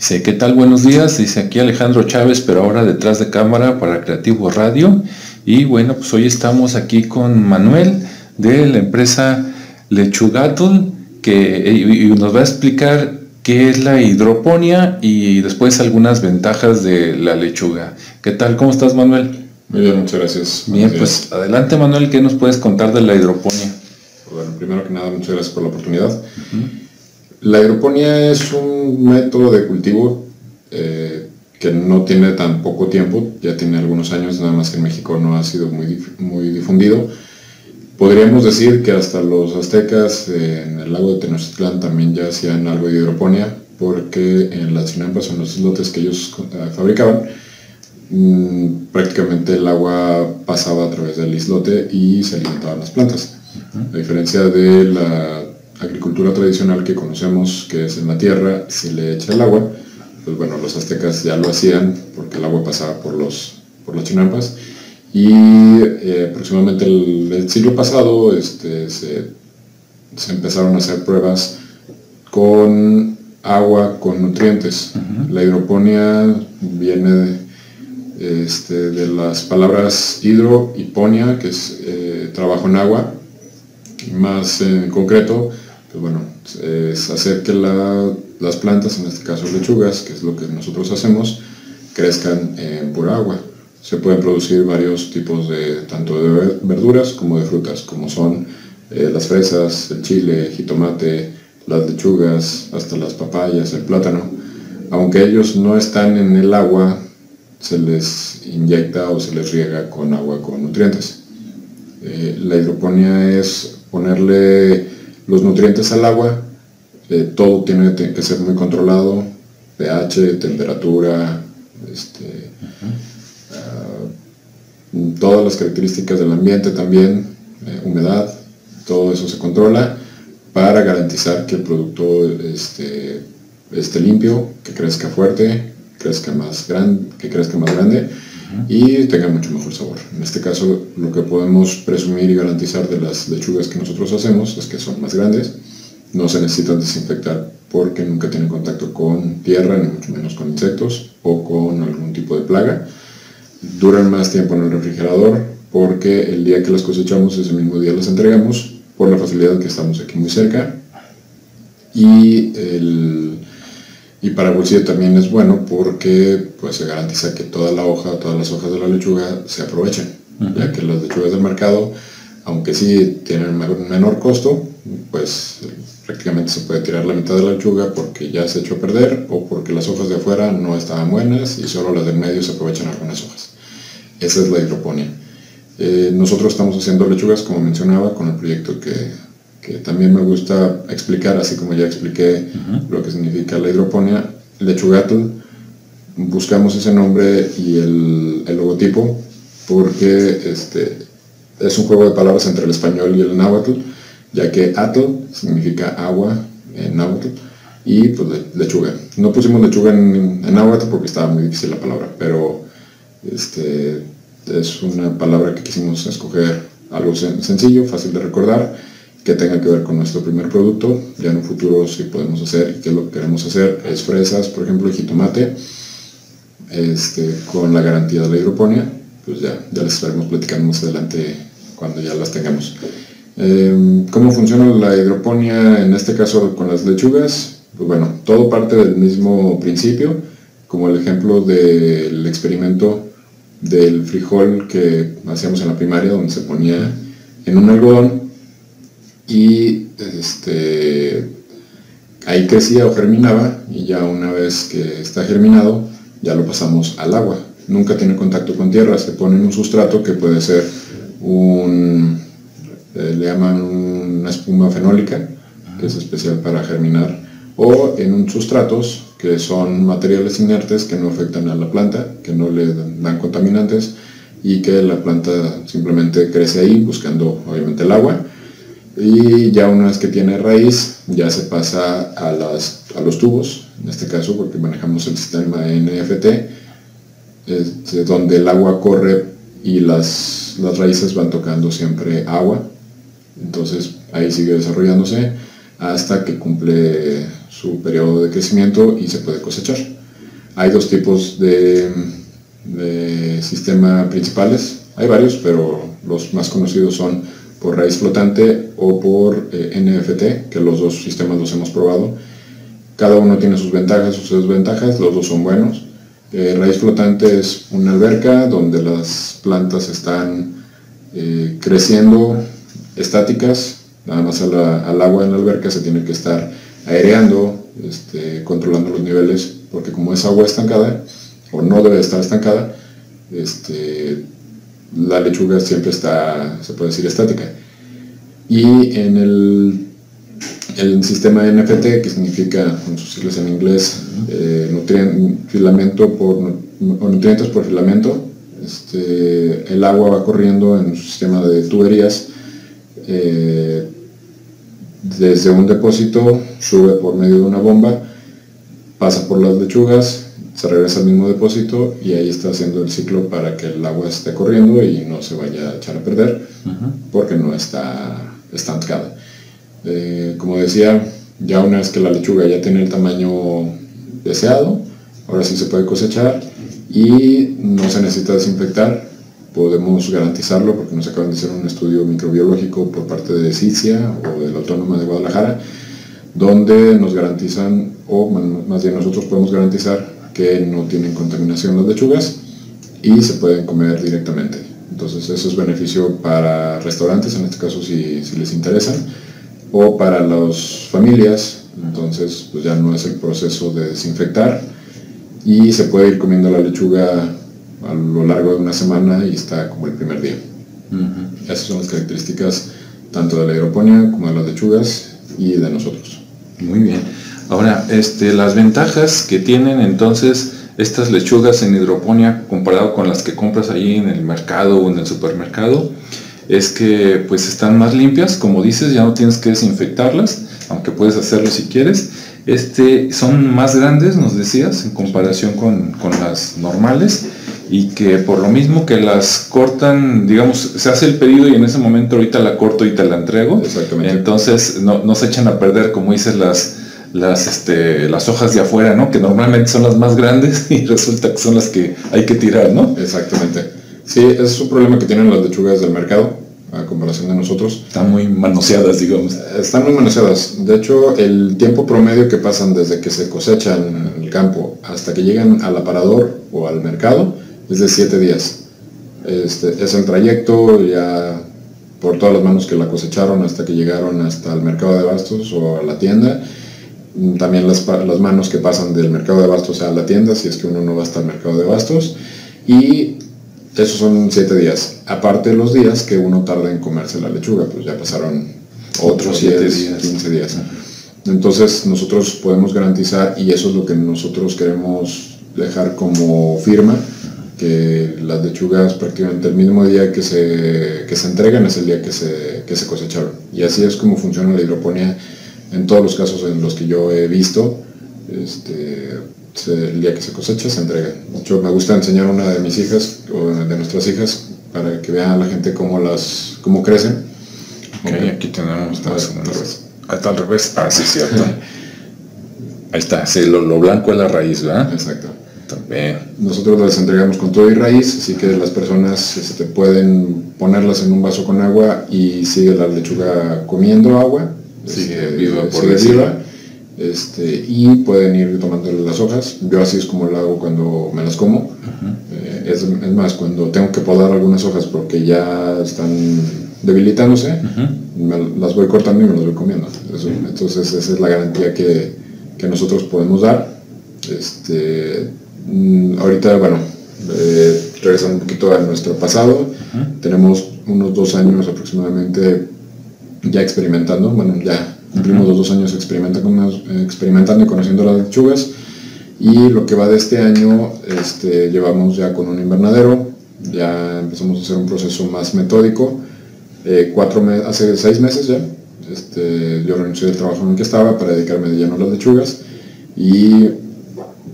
Dice, ¿qué tal? Buenos días. Dice aquí Alejandro Chávez, pero ahora detrás de cámara para Creativo Radio. Y bueno, pues hoy estamos aquí con Manuel de la empresa Lechugatl, que nos va a explicar qué es la hidroponía y después algunas ventajas de la lechuga. ¿Qué tal? ¿Cómo estás, Manuel? Muy bien, muchas gracias. Bien, pues adelante, Manuel, ¿qué nos puedes contar de la hidroponía? Bueno, primero que nada, muchas gracias por la oportunidad. La hidroponía es un método de cultivo eh, que no tiene tan poco tiempo, ya tiene algunos años, nada más que en México no ha sido muy, muy difundido. Podríamos decir que hasta los aztecas eh, en el lago de Tenochtitlán también ya hacían algo de hidroponía, porque en las chinampas o en los islotes que ellos eh, fabricaban, mm, prácticamente el agua pasaba a través del islote y se alimentaban las plantas. A diferencia de la agricultura tradicional que conocemos, que es en la tierra, se le echa el agua, pues bueno, los aztecas ya lo hacían porque el agua pasaba por, los, por las chinampas. Y eh, aproximadamente el, el, siglo pasado este, se, se, empezaron a hacer pruebas con agua con nutrientes. La hidroponía viene de, este, de las palabras hidro y ponia, que es eh, trabajo en agua, más en concreto pues bueno, es hacer que las plantas, en este caso lechugas, que es lo que nosotros hacemos, crezcan en pura agua. Se pueden producir varios tipos de, tanto de verduras como de frutas, como son eh, las fresas, el chile, jitomate, las lechugas, hasta las papayas, el plátano. Aunque ellos no están en el agua, se les inyecta o se les riega con agua con nutrientes. Eh, la hidroponía es ponerle los nutrientes al agua, eh, todo tiene que ser muy controlado, pH, temperatura, este, ah, todas las características del ambiente también, eh, humedad, todo eso se controla para garantizar que el producto este, esté limpio, que crezca fuerte, crezca más que crezca más grande y tenga mucho mejor sabor. En este caso, lo que podemos presumir y garantizar de las lechugas que nosotros hacemos es que son más grandes, no se necesitan desinfectar porque nunca tienen contacto con tierra, ni mucho menos con insectos o con algún tipo de plaga. Duran más tiempo en el refrigerador porque el día que las cosechamos, ese mismo día las entregamos por la facilidad que estamos aquí muy cerca. Y el, y para bolsillo también es bueno porque pues, se garantiza que toda la hoja, todas las hojas de la lechuga se aprovechen, ya que las lechugas del mercado, aunque sí tienen un menor costo, pues prácticamente se puede tirar la mitad de la lechuga porque ya se echó a perder o porque las hojas de afuera no estaban buenas y solo las del medio se aprovechan algunas hojas. Esa es la hidroponía. Eh, nosotros estamos haciendo lechugas, como mencionaba, con el proyecto que que también me gusta explicar, así como ya expliqué lo que significa la hidroponía, lechugatl, buscamos ese nombre y el, el, logotipo porque este, es un juego de palabras entre el español y el náhuatl, ya que atl significa agua en náhuatl y pues lechuga. No pusimos lechuga en, en náhuatl porque estaba muy difícil la palabra, pero este, es una palabra que quisimos escoger algo sencillo, fácil de recordar que tenga que ver con nuestro primer producto. Ya en un futuro si podemos hacer y que lo que queremos hacer es fresas, por ejemplo, y jitomate, este, con la garantía de la hidroponía. Pues ya, ya les estaremos platicando más adelante cuando ya las tengamos. Em, ¿Cómo funciona la hidroponía en este caso con las lechugas? Pues bueno, todo parte del mismo principio, como el ejemplo del experimento del frijol que hacíamos en la primaria, donde se ponía en un algodón y este, ahí crecía o germinaba y ya una vez que está germinado ya lo pasamos al agua. Nunca tiene contacto con tierra, se pone en un sustrato que puede ser un, eh, le llaman una espuma fenólica, que es especial para germinar, o en un sustratos que son materiales inertes que no afectan a la planta, que no le dan contaminantes y que la planta simplemente crece ahí buscando obviamente el agua y ya una vez que tiene raíz ya se pasa a, las, a los tubos, en este caso porque manejamos el sistema NFT, este, donde el agua corre y las, las raíces van tocando siempre agua, entonces ahí sigue desarrollándose hasta que cumple su periodo de crecimiento y se puede cosechar. Hay dos tipos de, sistema principales, hay varios, pero los más conocidos son por raíz flotante o por eh, NFT, que los dos sistemas los hemos probado. Cada uno tiene sus ventajas, sus desventajas, los dos son buenos. Eh, raíz flotante es una alberca donde las plantas están eh, creciendo estáticas, nada más al agua en la alberca se tiene que estar aireando, este, controlando los niveles, porque como es agua estancada, o no debe estar estancada, este, la lechuga siempre está, se puede decir, estática. Y en el, el sistema NFT, que significa, con sus siglas en inglés, eh, filamento por, nutrientes por filamento, este, el agua va corriendo en un sistema de tuberías eh, desde un depósito, sube por medio de una bomba, pasa por las lechugas, se regresa al mismo depósito y ahí está haciendo el ciclo para que el agua esté corriendo y no se vaya a echar a perder porque no está estancada. Eh, como decía, ya una vez que la lechuga ya tiene el tamaño deseado, ahora sí se puede cosechar y no se necesita desinfectar. Podemos garantizarlo porque nos acaban de hacer un estudio microbiológico por parte de CICIA o de la Autónoma de Guadalajara, donde nos garantizan, o más bien nosotros podemos garantizar que no tienen contaminación las lechugas y se pueden comer directamente. Entonces eso es beneficio para restaurantes, en este caso si, si les interesan, o para las familias, entonces pues ya no es el proceso de desinfectar y se puede ir comiendo la lechuga a lo largo de una semana y está como el primer día. Esas son las características tanto de la hidroponía como de las lechugas y de nosotros. Muy bien. Ahora, este, las ventajas que tienen entonces estas lechugas en hidroponía comparado con las que compras ahí en el mercado o en el supermercado es que pues están más limpias, como dices, ya no tienes que desinfectarlas, aunque puedes hacerlo si quieres. Este, son más grandes, nos decías, en comparación con, con las normales y que por lo mismo que las cortan, digamos, se hace el pedido y en ese momento ahorita la corto y te la entrego. Exactamente. Entonces no, no se echan a perder, como dices, las, las, este, las hojas de afuera, ¿no? Que normalmente son las más grandes y resulta que son las que hay que tirar, ¿no? Exactamente. Sí, es un problema que tienen las lechugas del mercado, a comparación de nosotros. Están muy manoseadas, digamos. Están muy manoseadas. De hecho, el tiempo promedio que pasan desde que se cosechan en el campo hasta que llegan al aparador o al mercado es de siete días. Este, es el trayecto ya por todas las manos que la cosecharon hasta que llegaron hasta el mercado de bastos o a la tienda también las, las, manos que pasan del mercado de bastos a la tienda, si es que uno no va hasta el mercado de bastos, y esos son siete días. Aparte los días que uno tarda en comerse la lechuga, pues ya pasaron otros siete días, 15 días. Entonces nosotros podemos garantizar, y eso es lo que nosotros queremos dejar como firma, que las lechugas prácticamente el mismo día que se, que se entregan es el día que se, que se cosecharon. Y así es como funciona la hidroponía en todos los casos en los que yo he visto, este, el día que se cosecha se entrega. Yo me gusta enseñar a una de mis hijas o de nuestras hijas para que vean a la gente cómo las cómo crecen. Ok, aquí tenemos al revés. Ah, está al revés. Ah, sí, cierto. Ahí está, sí, lo, blanco es la raíz, ¿verdad? Exacto. También. Nosotros las entregamos con todo y raíz, así que las personas este, pueden ponerlas en un vaso con agua y sigue la lechuga comiendo agua sigue este, viva por viva, este, y pueden ir tomando las hojas. Yo así es como lo hago cuando me las como. Eh, es, más, cuando tengo que podar algunas hojas porque ya están debilitándose, las voy cortando y me las voy comiendo. entonces esa es la garantía que, que nosotros podemos dar. Este, mm, ahorita, bueno, eh, regresando un poquito a nuestro pasado, tenemos unos dos años aproximadamente ya experimentando, bueno, ya cumplimos los dos años experimentando, y conociendo las lechugas. Y lo que va de este año, este, llevamos ya con un invernadero, ya empezamos a hacer un proceso más metódico. Eh, cuatro hace seis meses ya, este, yo renuncié del trabajo en el que estaba para dedicarme de lleno a las lechugas y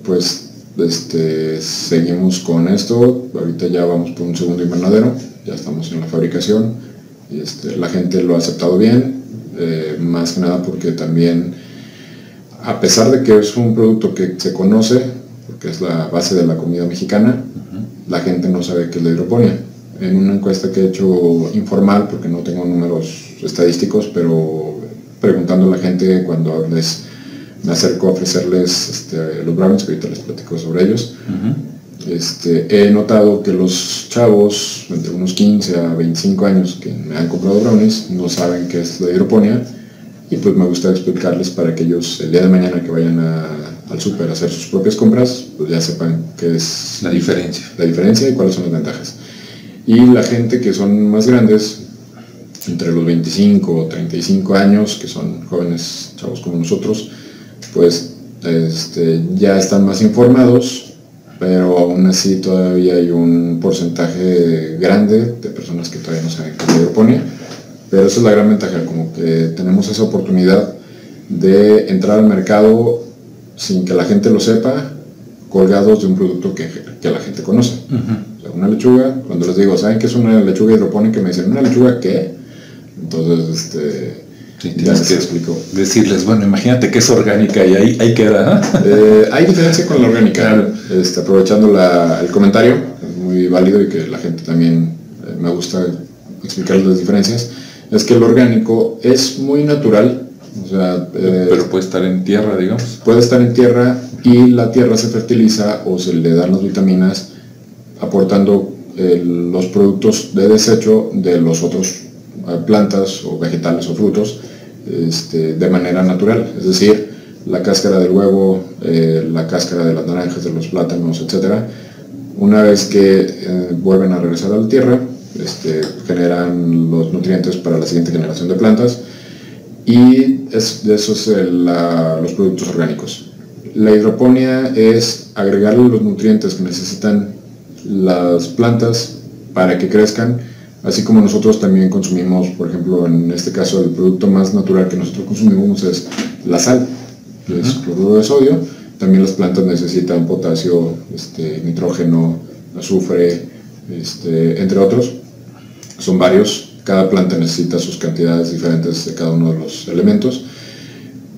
pues este, seguimos con esto. Ahorita ya vamos por un segundo invernadero, ya estamos en la fabricación este, la gente lo ha aceptado bien, eh, más que nada porque también, a pesar de que es un producto que se conoce, porque es la base de la comida mexicana, la gente no sabe qué es la hidroponía. En una encuesta que he hecho informal, porque no tengo números estadísticos, pero preguntando a la gente cuando les me acerco a ofrecerles este, los brownies, que ahorita les platico sobre ellos. Este, he notado que los chavos, entre unos 15 a 25 años que me han comprado brownies, no saben qué es la hidroponía y pues me gusta explicarles para que ellos el día de mañana que vayan al súper a hacer sus propias compras, pues ya sepan qué es la diferencia. La diferencia y cuáles son las ventajas. Y la gente que son más grandes, entre los 25 o 35 años, que son jóvenes chavos como nosotros, pues este, ya están más informados, pero aún así todavía hay un porcentaje grande de personas que todavía no saben qué es hidroponía. Pero esa es la gran ventaja, como que tenemos esa oportunidad de entrar al mercado sin que la gente lo sepa, colgados de un producto que, que la gente conoce. o sea, una lechuga, cuando les digo, ¿saben qué es una lechuga hidropónica? Me dicen, ¿una lechuga qué? Entonces, este, tienes que explico. decirles, bueno, imagínate que es orgánica y ahí, ahí queda. Eh, hay diferencia con la orgánica. Este, aprovechando el comentario, es muy válido y que la gente también eh, me gusta explicar las diferencias, es que el orgánico es muy natural. O sea, eh, pero puede estar en tierra, digamos. Puede estar en tierra y la tierra se fertiliza o se le dan las vitaminas aportando los productos de desecho de los otros plantas o vegetales o frutos este, de manera natural, es decir, la cáscara del huevo, eh, la cáscara de las naranjas, de los plátanos, etc. Una vez que eh, vuelven a regresar a la tierra, este, generan los nutrientes para la siguiente generación de plantas y es, de esos los productos orgánicos. La hidroponía es agregarle los nutrientes que necesitan las plantas para que crezcan Así como nosotros también consumimos, por ejemplo, en este caso el producto más natural que nosotros consumimos es la sal, que es cloruro de sodio. También las plantas necesitan potasio, este, nitrógeno, azufre, este, entre otros. Son varios. Cada planta necesita sus cantidades diferentes de cada uno de los elementos,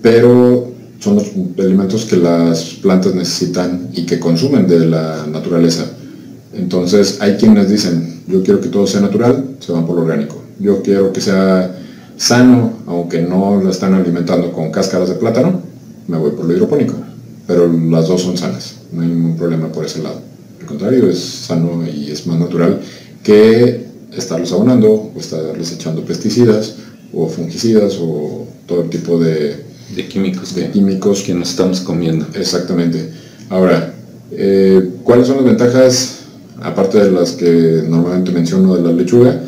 pero son los elementos que las plantas necesitan y que consumen de la naturaleza. Entonces hay quienes dicen, yo quiero que todo sea natural, se van por lo orgánico. Yo quiero que sea sano, aunque no lo están alimentando con cáscaras de plátano, me voy por lo hidropónico. Pero las dos son sanas, no hay ningún problema por ese lado. Al contrario, es sano y es más natural que estarlos abonando o estarles echando pesticidas o fungicidas o todo el tipo de, químicos, de químicos que nos estamos comiendo. Exactamente. Ahora, eh, ¿cuáles son las ventajas aparte de las que normalmente menciono de la lechuga,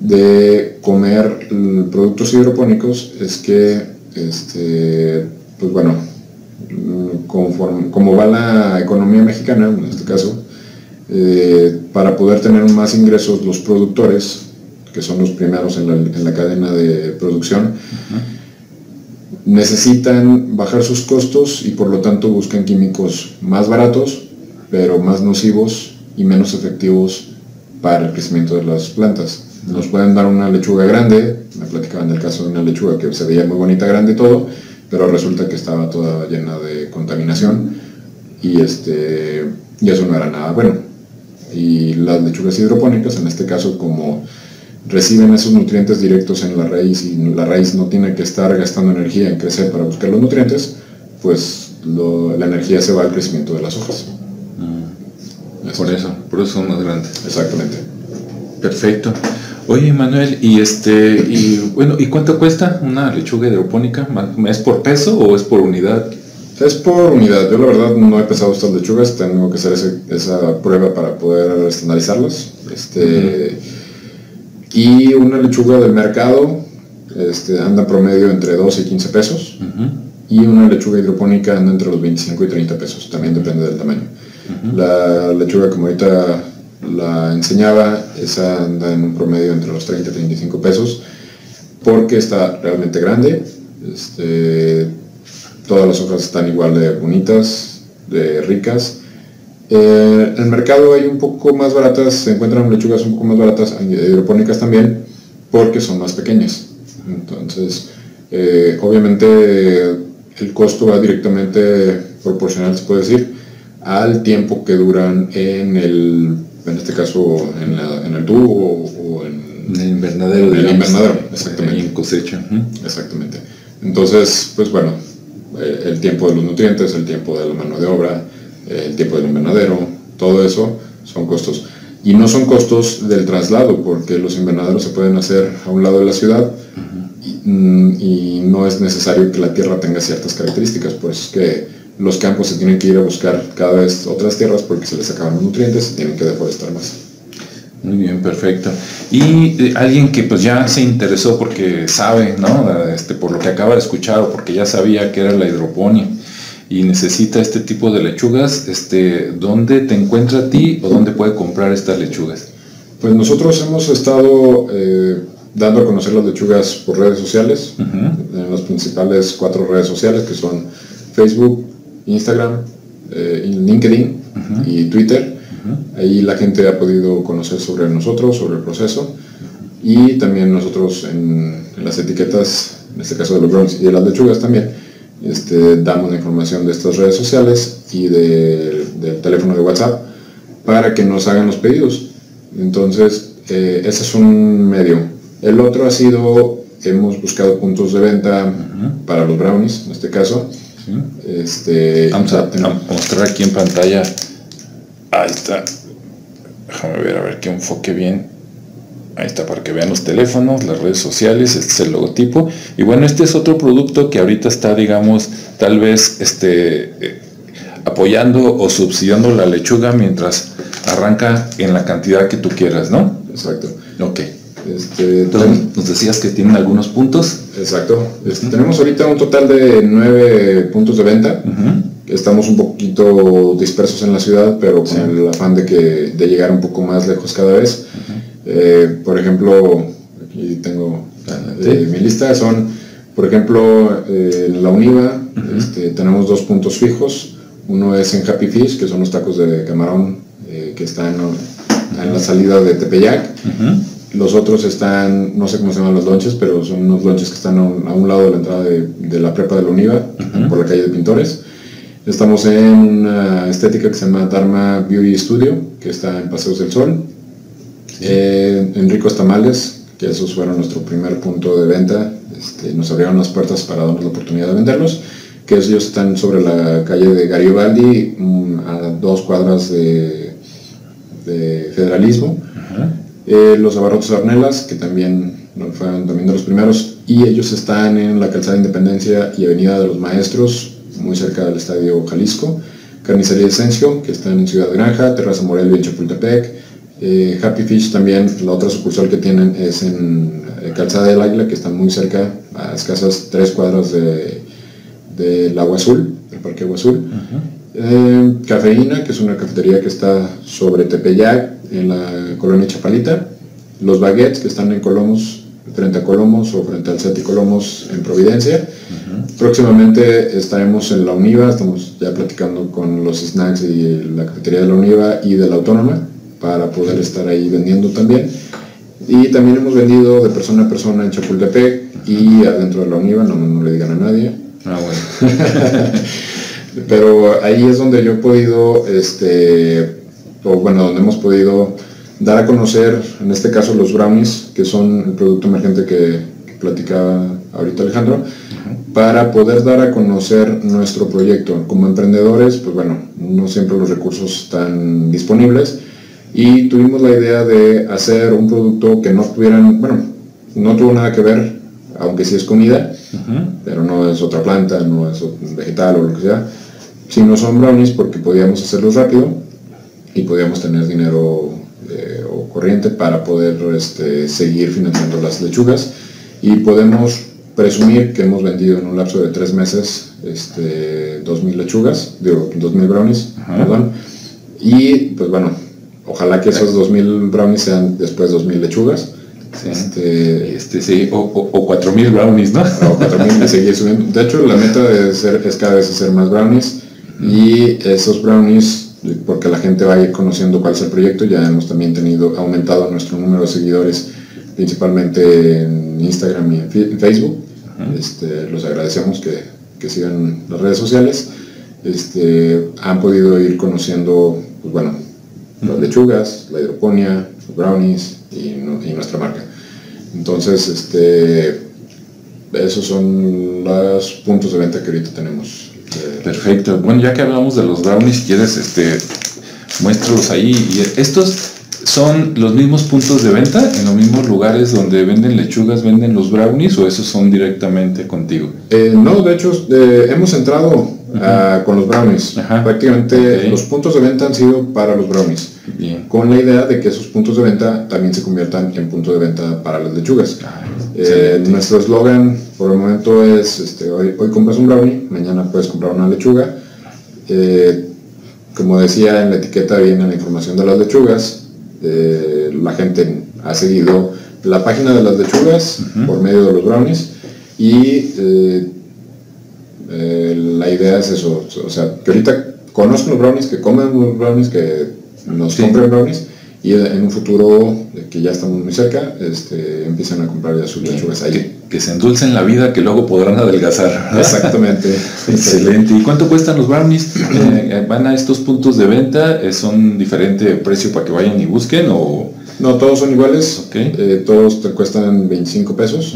de comer productos hidropónicos es que, este, pues bueno, conforme, como va la economía mexicana, en este caso, eh, para poder tener más ingresos los productores, que son los primeros en la, cadena de producción, necesitan bajar sus costos y por lo tanto buscan químicos más baratos, pero más nocivos y menos efectivos para el crecimiento de las plantas. Nos pueden dar una lechuga grande, me platicaban del caso de una lechuga que se veía muy bonita, grande y todo, pero resulta que estaba toda llena de contaminación y, este, y eso no era nada bueno. Y las lechugas hidropónicas, en este caso, como reciben esos nutrientes directos en la raíz y la raíz no tiene que estar gastando energía en crecer para buscar los nutrientes, pues la energía se va al crecimiento de las hojas. Por eso, por eso son más grandes. Exactamente. Perfecto. Oye, Manuel, y este, y bueno, ¿y cuánto cuesta una lechuga hidropónica? ¿Es por peso o es por unidad? Es por unidad. Yo la verdad no he pesado estas lechugas, tengo que hacer esa prueba para poder estandarizarlas. Este, Y una lechuga del mercado este, anda promedio entre 12 y 15 pesos. Y una lechuga hidropónica anda entre los 25 y 30 pesos, también depende del tamaño. La lechuga, como ahorita la enseñaba, esa anda en un promedio entre los 30 y 35 pesos, porque está realmente grande. Este, todas las hojas están igual de bonitas, de ricas. Eh, en el mercado hay un poco más baratas, se encuentran lechugas un poco más baratas, hidropónicas también, porque son más pequeñas. Entonces, eh, obviamente el costo va directamente proporcional, se puede decir, al tiempo que duran en el, en este caso, en, el tubo o, en, el invernadero. En el invernadero, exactamente. en cosecha. Exactamente. Entonces, pues bueno, eh, el tiempo de los nutrientes, el tiempo de la mano de obra, eh, el tiempo del invernadero, todo eso son costos. Y no son costos del traslado, porque los invernaderos se pueden hacer a un lado de la ciudad mm, y, no es necesario que la tierra tenga ciertas características, pues que los campos se tienen que ir a buscar cada vez otras tierras porque se les acaban los nutrientes y tienen que deforestar más. Muy bien, perfecto. Y eh, alguien que pues ya se interesó porque sabe, ¿no? Este, por lo que acaba de escuchar o porque ya sabía que era la hidroponía y necesita este tipo de lechugas, este, ¿dónde te encuentra a ti o dónde puede comprar estas lechugas? Pues nosotros hemos estado eh, dando a conocer las lechugas por redes sociales, en las principales cuatro redes sociales que son Facebook, Instagram, eh, LinkedIn y Twitter. Ahí la gente ha podido conocer sobre nosotros, sobre el proceso y también nosotros en, las etiquetas, en este caso de los browns y de las lechugas también, este, damos la información de estas redes sociales y del teléfono de WhatsApp para que nos hagan los pedidos. Entonces, eh, ese es un medio. El otro ha sido, hemos buscado puntos de venta para los brownies, en este caso. Este, vamos a mostrar aquí en pantalla Ahí está. Déjame ver, a ver que enfoque bien. Ahí está, para que vean los teléfonos, las redes sociales, este es el logotipo. Y bueno, este es otro producto que ahorita está, digamos, tal vez este, eh, apoyando o subsidiando la lechuga mientras arranca en la cantidad que tú quieras, ¿no? Exacto. Ok. Este, Entonces, nos decías que tienen algunos puntos. Exacto. Este, tenemos ahorita un total de nueve puntos de venta estamos un poquito dispersos en la ciudad, pero con el afán de, que, de llegar un poco más lejos cada vez. Eh, por ejemplo, aquí tengo eh, mi lista, son, por ejemplo, eh, la Univa, este, tenemos dos puntos fijos. Uno es en Happy Fish, que son los tacos de camarón que están en la salida de Tepeyac. Los otros están, no sé cómo se llaman los lonches, pero son unos lonches que están a un, lado de la entrada de, la prepa de la Univa, por la calle de Pintores. Estamos en una estética que se llama Dharma Beauty Studio, que está en Paseos del Sol. Eh, en Ricos Tamales, que esos fueron nuestro primer punto de venta. Este, nos abrieron las puertas para darnos la oportunidad de venderlos. Que ellos están sobre la calle de Garibaldi, mm, a dos cuadras de, Federalismo. Eh, los abarrotes Arnelas, que también fueron también de los primeros. Y ellos están en la calzada Independencia y Avenida de los Maestros, muy cerca del Estadio Jalisco, Carnicería Esencio, que está en Ciudad Granja, Terraza Morelia en Chapultepec, eh, Happy Fish también, la otra sucursal que tienen es en eh, Calzada del Águila, que está muy cerca, a escasas tres cuadras del de, Agua Azul, del Parque Agua Azul. Eh, Cafeína, que es una cafetería que está sobre Tepeyac, en la colonia Chapalita. Los Baguettes, que están en Colomos, frente a Colomos o frente al Seti Colomos en Providencia. Próximamente estaremos en la UNIVA, estamos ya platicando con los snacks y la cafetería de la UNIVA y de la Autónoma para poder estar ahí vendiendo también. Y también hemos vendido de persona a persona en Chapultepec y adentro de la UNIVA, no, no le digan a nadie. Ah, bueno. Pero ahí es donde yo he podido, este, o bueno, donde hemos podido dar a conocer, en este caso los brownies, que son el producto emergente que, platicaba ahorita Alejandro, para poder dar a conocer nuestro proyecto. Como emprendedores, pues bueno, no siempre los recursos están disponibles y tuvimos la idea de hacer un producto que no tuvieran, bueno, no tuvo nada que ver, aunque sí es comida, pero no es otra planta, no es vegetal o lo que sea, sino son brownies porque podíamos hacerlos rápido y podíamos tener dinero eh, o corriente para poder este, seguir financiando las lechugas y podemos presumir que hemos vendido en un lapso de tres meses este, 2.000 lechugas, digo, 2.000 brownies, perdón, y pues bueno, ojalá que esos 2.000 brownies sean después 2.000 lechugas. Este, este, sí, o, o, 4.000 brownies, ¿no? O 4.000 de seguir subiendo. De hecho, la meta de ser, es cada vez hacer más brownies y esos brownies porque la gente va a ir conociendo cuál es el proyecto. Ya hemos también tenido aumentado nuestro número de seguidores principalmente en Instagram y en, Facebook. este, los agradecemos que, que, sigan las redes sociales. Este, han podido ir conociendo, pues bueno, las lechugas, la hidroponía, los brownies y, y nuestra marca. Entonces, este, esos son los puntos de venta que ahorita tenemos. Perfecto. Bueno, ya que hablamos de los brownies, si quieres, este, muéstralos ahí. Y estos son los mismos puntos de venta, en los mismos lugares donde venden lechugas, venden los brownies, o esos son directamente contigo. Eh, no, de hecho, hemos entrado ah, con los brownies. Prácticamente los puntos de venta han sido para los brownies. Bien. Con la idea de que esos puntos de venta también se conviertan en puntos de venta para las lechugas. Ah, eh, nuestro eslogan por el momento es, este, hoy, hoy compras un brownie, mañana puedes comprar una lechuga. Eh, como decía, en la etiqueta viene la información de las lechugas. Eh, la gente ha seguido la página de las lechugas por medio de los brownies y la idea es eso, o sea, que ahorita conozcan los brownies, que comen los brownies, que nos compren brownies y en un futuro que ya estamos muy cerca, este, empiezan a comprar ya sus lechugas ahí. Que, se endulcen la vida, que luego podrán adelgazar. Exactamente. Excelente. ¿Y cuánto cuestan los brownies? Eh, ¿Van a estos puntos de venta? ¿Son diferente precio para que vayan y busquen o...? No, todos son iguales. Eh, todos te cuestan 25 pesos.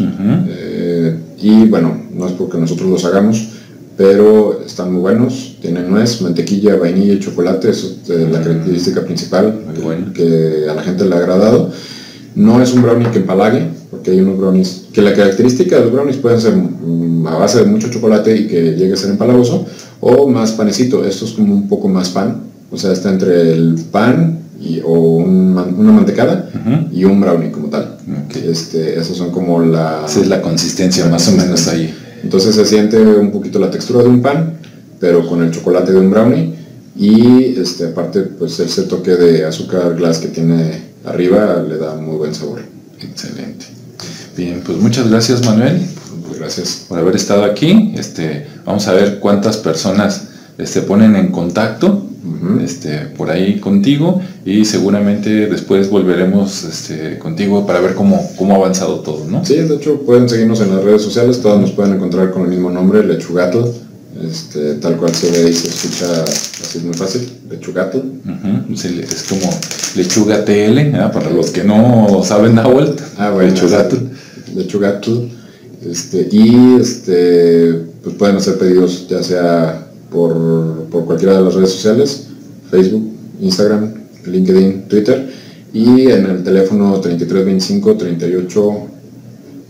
Eh, y bueno, no es porque nosotros los hagamos, pero están muy buenos. Tienen nuez, mantequilla, vainilla y chocolate, eso es la característica principal que a la gente le ha agradado. No es un brownie que empalague, porque hay unos brownies que la característica de los brownies pueden ser mm, a base de mucho chocolate y que llegue a ser empalagoso, o más panecito. Esto es como un poco más pan, o sea, está entre el pan y, o una mantecada y un brownie como tal. Este, esos son como la... Esa es la consistencia más o menos ahí. Entonces se siente un poquito la textura de un pan, pero con el chocolate de un brownie. Y este, aparte, pues ese toque de azúcar glass que tiene arriba le da muy buen sabor. Excelente. Bien, pues muchas gracias Manuel. Pues gracias. Por haber estado aquí. Este, vamos a ver cuántas personas se este, ponen en contacto este, por ahí contigo y seguramente después volveremos este, contigo para ver cómo, cómo ha avanzado todo, ¿no? Sí, de hecho pueden seguirnos en las redes sociales, todos nos pueden encontrar con el mismo nombre, Lechugatl, este, tal cual se ve y se escucha así muy fácil, Lechugatl. es como Lechuga TL, para los que no saben Nahuatl, ah, bueno, Lechugatl. Lechugatl. Este, y este, pues pueden hacer pedidos ya sea por, por cualquiera de las redes sociales, Facebook, Instagram, LinkedIn, Twitter y en el teléfono 3325 38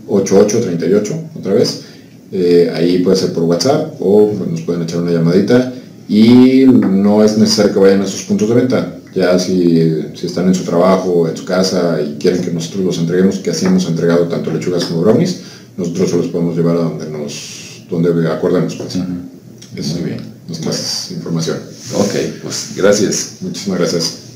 88 38 otra vez. Eh, ahí puede ser por WhatsApp o nos pueden echar una llamadita y no es necesario que vayan a sus puntos de venta. Ya si, si están en su trabajo, en su casa y quieren que nosotros los entreguemos, que así hemos entregado tanto lechugas como brownies, nosotros se los podemos llevar a donde nos donde acordemos. Pues. Muy bien. Más información. Ok, pues gracias. Muchísimas gracias.